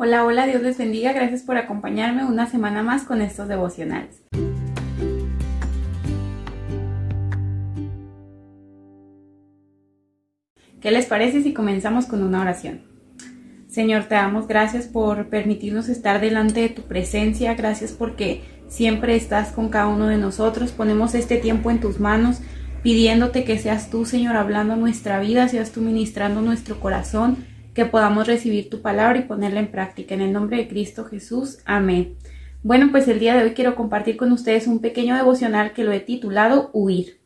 Hola, hola, Dios les bendiga. Gracias por acompañarme una semana más con estos devocionales. ¿Qué les parece si comenzamos con una oración? Señor, te damos gracias por permitirnos estar delante de tu presencia. Gracias porque siempre estás con cada uno de nosotros. Ponemos este tiempo en tus manos pidiéndote que seas tú, Señor, hablando nuestra vida, seas tú ministrando nuestro corazón que podamos recibir tu palabra y ponerla en práctica. En el nombre de Cristo Jesús. Amén. Bueno, pues el día de hoy quiero compartir con ustedes un pequeño devocional que lo he titulado Huir.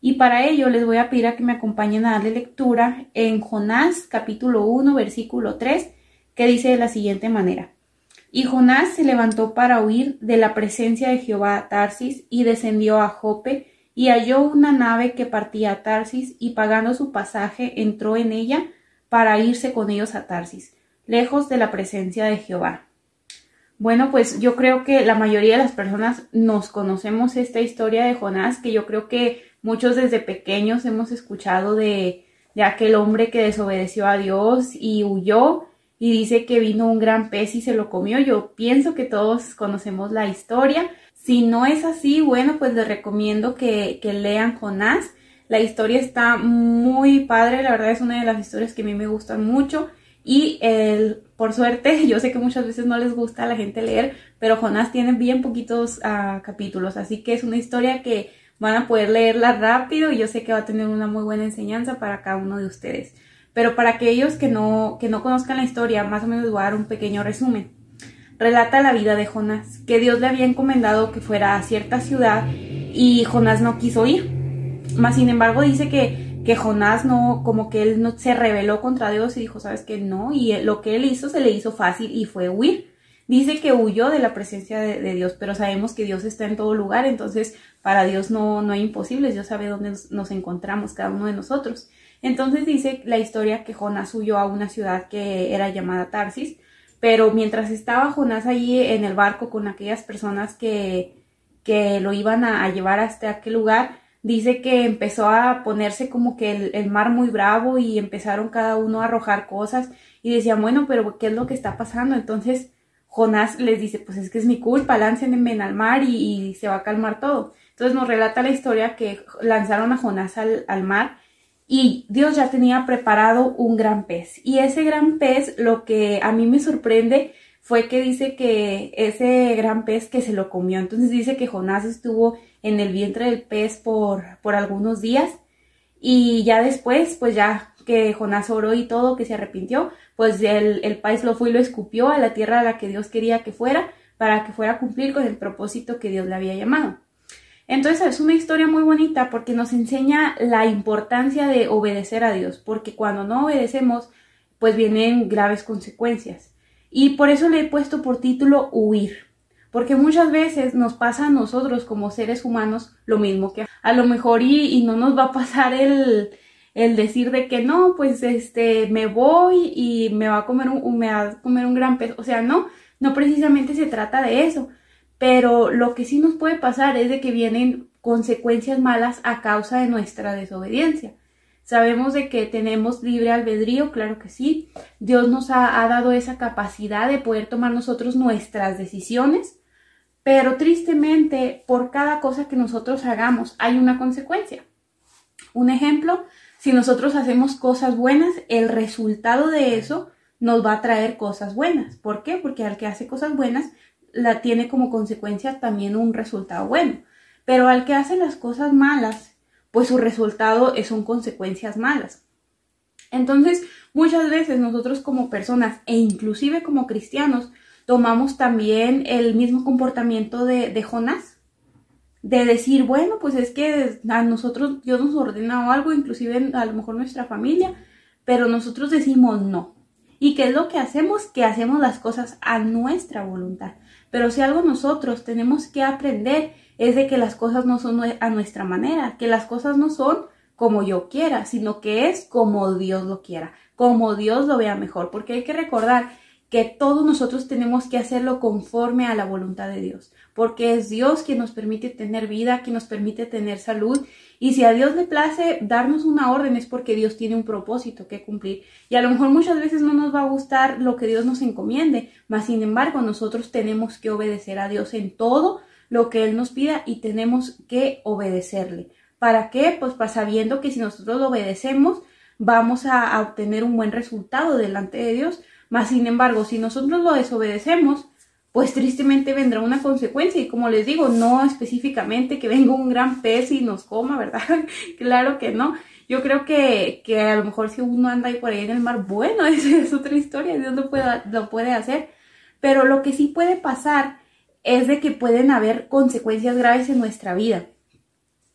Y para ello les voy a pedir a que me acompañen a darle lectura en Jonás capítulo 1 versículo 3 que dice de la siguiente manera. Y Jonás se levantó para huir de la presencia de Jehová a Tarsis y descendió a Jope y halló una nave que partía a Tarsis y pagando su pasaje entró en ella para irse con ellos a Tarsis, lejos de la presencia de Jehová. Bueno, pues yo creo que la mayoría de las personas nos conocemos esta historia de Jonás, que yo creo que muchos desde pequeños hemos escuchado de, de aquel hombre que desobedeció a Dios y huyó y dice que vino un gran pez y se lo comió. Yo pienso que todos conocemos la historia. Si no es así, bueno, pues les recomiendo que, que lean Jonás la historia está muy padre, la verdad es una de las historias que a mí me gustan mucho. Y el, por suerte, yo sé que muchas veces no les gusta a la gente leer, pero Jonás tiene bien poquitos uh, capítulos, así que es una historia que van a poder leerla rápido y yo sé que va a tener una muy buena enseñanza para cada uno de ustedes. Pero para aquellos que no, que no conozcan la historia, más o menos voy a dar un pequeño resumen. Relata la vida de Jonás, que Dios le había encomendado que fuera a cierta ciudad y Jonás no quiso ir más sin embargo dice que, que Jonás no, como que él no se rebeló contra Dios y dijo, sabes que no, y lo que él hizo se le hizo fácil y fue huir. Dice que huyó de la presencia de, Dios, pero sabemos que Dios está en todo lugar, entonces para Dios no, no hay imposibles, Dios sabe dónde nos, encontramos cada uno de nosotros. Entonces dice la historia que Jonás huyó a una ciudad que era llamada Tarsis, pero mientras estaba Jonás allí en el barco con aquellas personas que, que lo iban a llevar hasta aquel lugar, dice que empezó a ponerse como que el, mar muy bravo y empezaron cada uno a arrojar cosas y decían, bueno, pero ¿qué es lo que está pasando? Entonces Jonás les dice, pues es que es mi culpa, láncenme al mar y, se va a calmar todo. Entonces nos relata la historia que lanzaron a Jonás al, al mar y Dios ya tenía preparado un gran pez. Y ese gran pez, lo que a mí me sorprende fue que dice que ese gran pez que se lo comió. Entonces dice que Jonás estuvo en el vientre del pez por, por algunos días y ya después, pues ya que Jonás oró y todo, que se arrepintió, pues el, el pez lo fue y lo escupió a la tierra a la que Dios quería que fuera para que fuera a cumplir con el propósito que Dios le había llamado. Entonces es una historia muy bonita porque nos enseña la importancia de obedecer a Dios, porque cuando no obedecemos, pues vienen graves consecuencias. Y por eso le he puesto por título huir, porque muchas veces nos pasa a nosotros como seres humanos lo mismo que a lo mejor y, no nos va a pasar el, el decir de que no, pues este, me voy y me va a comer un, me va a comer un gran peso. O sea, no, no precisamente se trata de eso. Pero lo que sí nos puede pasar es de que vienen consecuencias malas a causa de nuestra desobediencia. Sabemos de que tenemos libre albedrío, claro que sí. Dios nos ha, ha dado esa capacidad de poder tomar nosotros nuestras decisiones pero tristemente, por cada cosa que nosotros hagamos hay una consecuencia. Un ejemplo, si nosotros hacemos cosas buenas, el resultado de eso nos va a traer cosas buenas. ¿Por qué? Porque al que hace cosas buenas, la tiene como consecuencia también un resultado bueno. Pero al que hace las cosas malas, pues su resultado son consecuencias malas. Entonces, muchas veces nosotros como personas e inclusive como cristianos tomamos también el mismo comportamiento de, de Jonás, de decir, bueno, pues es que a nosotros Dios nos ordena algo, inclusive a lo mejor nuestra familia, pero nosotros decimos no. ¿Y qué es lo que hacemos? Que hacemos las cosas a nuestra voluntad. Pero si algo nosotros tenemos que aprender es de que las cosas no son a nuestra manera, que las cosas no son como yo quiera, sino que es como Dios lo quiera, como Dios lo vea mejor, porque hay que recordar que todos nosotros tenemos que hacerlo conforme a la voluntad de Dios, porque es Dios quien nos permite tener vida, quien nos permite tener salud, y si a Dios le place darnos una orden es porque Dios tiene un propósito que cumplir, y a lo mejor muchas veces no nos va a gustar lo que Dios nos encomiende, mas sin embargo nosotros tenemos que obedecer a Dios en todo lo que Él nos pida y tenemos que obedecerle. ¿Para qué? Pues para sabiendo que si nosotros lo obedecemos, vamos a, obtener un buen resultado delante de Dios. Mas, sin embargo, si nosotros lo desobedecemos, pues tristemente vendrá una consecuencia. Y como les digo, no específicamente que venga un gran pez y nos coma, ¿verdad? claro que no. Yo creo que, que, a lo mejor si uno anda ahí por ahí en el mar, bueno, esa es otra historia, Dios lo puede, lo puede hacer. Pero lo que sí puede pasar es de que pueden haber consecuencias graves en nuestra vida.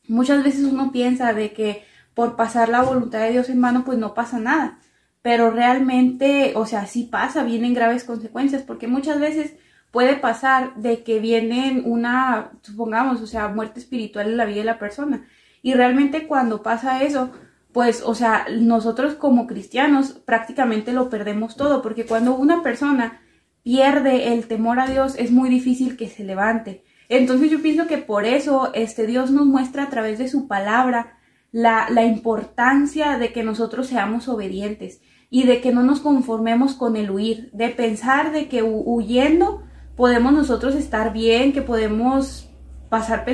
Muchas veces uno piensa de que por pasar la voluntad de Dios en mano, pues no pasa nada. Pero realmente, o sea, sí pasa, vienen graves consecuencias, porque muchas veces puede pasar de que vienen una, supongamos, o sea, muerte espiritual en la vida de la persona. Y realmente cuando pasa eso, pues, o sea, nosotros como cristianos prácticamente lo perdemos todo, porque cuando una persona pierde el temor a Dios, es muy difícil que se levante. Entonces yo pienso que por eso este Dios nos muestra a través de su palabra la, la importancia de que nosotros seamos obedientes y de que no nos conformemos con el huir, de pensar de que huyendo podemos nosotros estar bien, que podemos pasar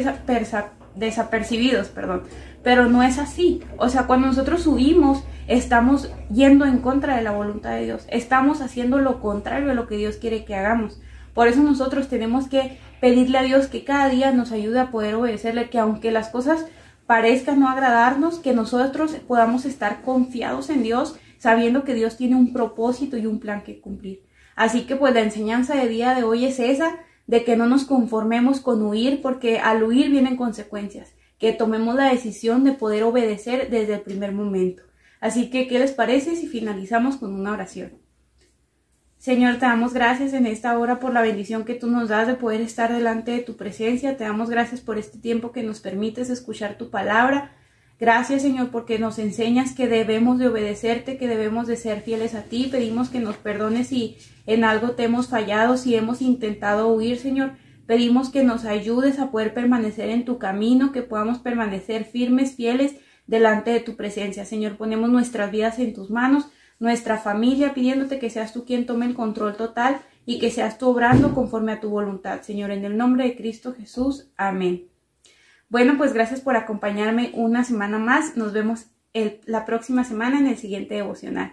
desapercibidos, perdón. Pero no es así. O sea, cuando nosotros huimos, estamos yendo en contra de la voluntad de Dios. Estamos haciendo lo contrario a lo que Dios quiere que hagamos. Por eso nosotros tenemos que pedirle a Dios que cada día nos ayude a poder obedecerle, que aunque las cosas parezcan no agradarnos, que nosotros podamos estar confiados en Dios, sabiendo que Dios tiene un propósito y un plan que cumplir. Así que pues la enseñanza de día de hoy es esa, de que no nos conformemos con huir, porque al huir vienen consecuencias, que tomemos la decisión de poder obedecer desde el primer momento. Así que, ¿qué les parece si finalizamos con una oración? Señor, te damos gracias en esta hora por la bendición que tú nos das de poder estar delante de tu presencia. Te damos gracias por este tiempo que nos permites escuchar tu palabra. Gracias, Señor, porque nos enseñas que debemos de obedecerte, que debemos de ser fieles a ti. Pedimos que nos perdones si en algo te hemos fallado, si hemos intentado huir, Señor. Pedimos que nos ayudes a poder permanecer en tu camino, que podamos permanecer firmes, fieles delante de tu presencia. Señor, ponemos nuestras vidas en tus manos nuestra familia, pidiéndote que seas tú quien tome el control total y que seas tú obrando conforme a tu voluntad, Señor, en el nombre de Cristo Jesús. Amén. Bueno, pues gracias por acompañarme una semana más. Nos vemos la próxima semana en el siguiente devocional.